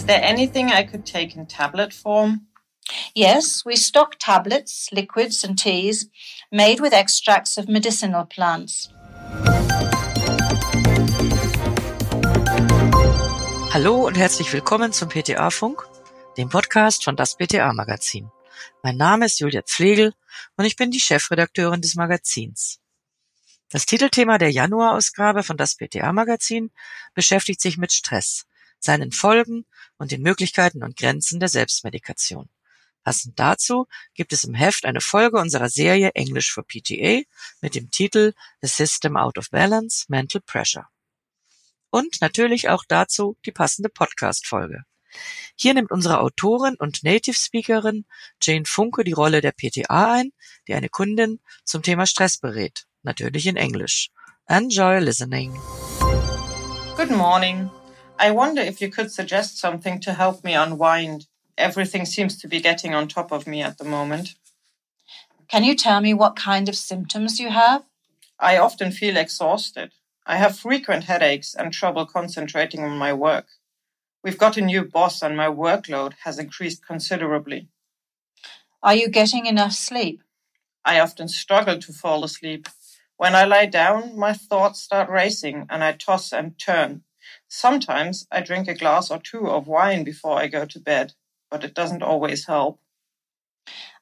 Is there anything I could take in tablet form? Yes, we stock tablets, liquids, and teas made with extracts of medicinal plants. Hallo und herzlich willkommen zum PTA-Funk, dem Podcast von das PTA-Magazin. Mein Name ist Julia Pflegel und ich bin die Chefredakteurin des Magazins. Das Titelthema der Januarausgabe von das PTA-Magazin beschäftigt sich mit Stress, seinen Folgen und den Möglichkeiten und Grenzen der Selbstmedikation. Passend dazu gibt es im Heft eine Folge unserer Serie English for PTA mit dem Titel The System Out of Balance, Mental Pressure. Und natürlich auch dazu die passende Podcast-Folge. Hier nimmt unsere Autorin und Native Speakerin Jane Funke die Rolle der PTA ein, die eine Kundin zum Thema Stress berät, natürlich in Englisch. Enjoy listening. Good morning. I wonder if you could suggest something to help me unwind. Everything seems to be getting on top of me at the moment. Can you tell me what kind of symptoms you have? I often feel exhausted. I have frequent headaches and trouble concentrating on my work. We've got a new boss and my workload has increased considerably. Are you getting enough sleep? I often struggle to fall asleep. When I lie down, my thoughts start racing and I toss and turn. Sometimes I drink a glass or two of wine before I go to bed, but it doesn't always help.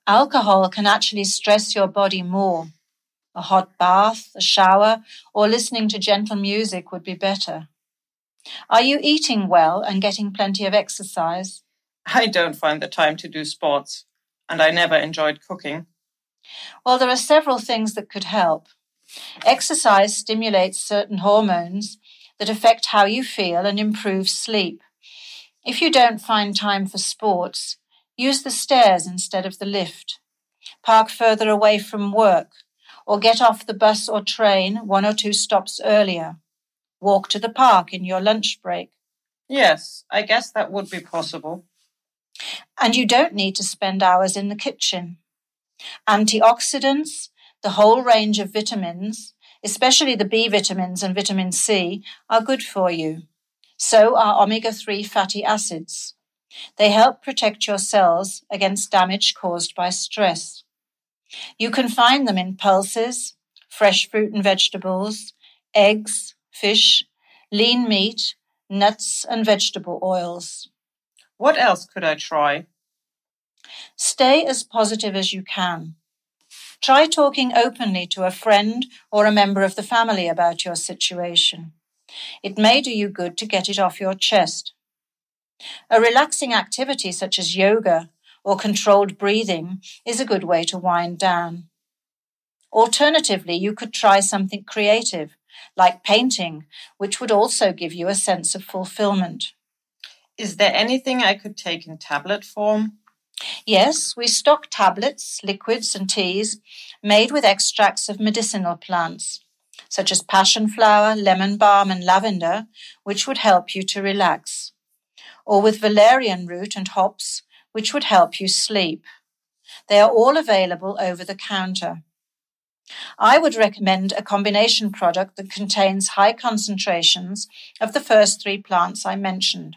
Alcohol can actually stress your body more. A hot bath, a shower, or listening to gentle music would be better. Are you eating well and getting plenty of exercise? I don't find the time to do sports, and I never enjoyed cooking. Well, there are several things that could help. Exercise stimulates certain hormones that affect how you feel and improve sleep. If you don't find time for sports, use the stairs instead of the lift. Park further away from work, or get off the bus or train one or two stops earlier. Walk to the park in your lunch break. Yes, I guess that would be possible. And you don't need to spend hours in the kitchen. Antioxidants, the whole range of vitamins, especially the B vitamins and vitamin C, are good for you. So are omega 3 fatty acids. They help protect your cells against damage caused by stress. You can find them in pulses, fresh fruit and vegetables, eggs, fish, lean meat, nuts, and vegetable oils. What else could I try? Stay as positive as you can. Try talking openly to a friend or a member of the family about your situation. It may do you good to get it off your chest. A relaxing activity such as yoga or controlled breathing is a good way to wind down. Alternatively, you could try something creative like painting, which would also give you a sense of fulfillment. Is there anything I could take in tablet form? Yes, we stock tablets, liquids, and teas made with extracts of medicinal plants, such as passion flower, lemon balm, and lavender, which would help you to relax, or with valerian root and hops, which would help you sleep. They are all available over the counter. I would recommend a combination product that contains high concentrations of the first three plants I mentioned.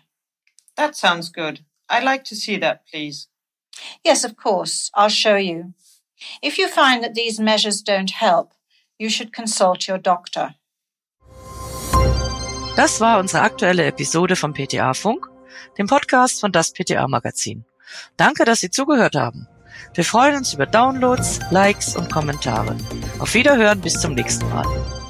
That sounds good. I'd like to see that, please. Yes, of course. I'll show you. If you find that these measures don't help, you should consult your doctor. Das war unsere aktuelle Episode vom PTA Funk, dem Podcast von das PTA Magazin. Danke, dass Sie zugehört haben. Wir freuen uns über Downloads, Likes und Kommentare. Auf Wiederhören bis zum nächsten Mal.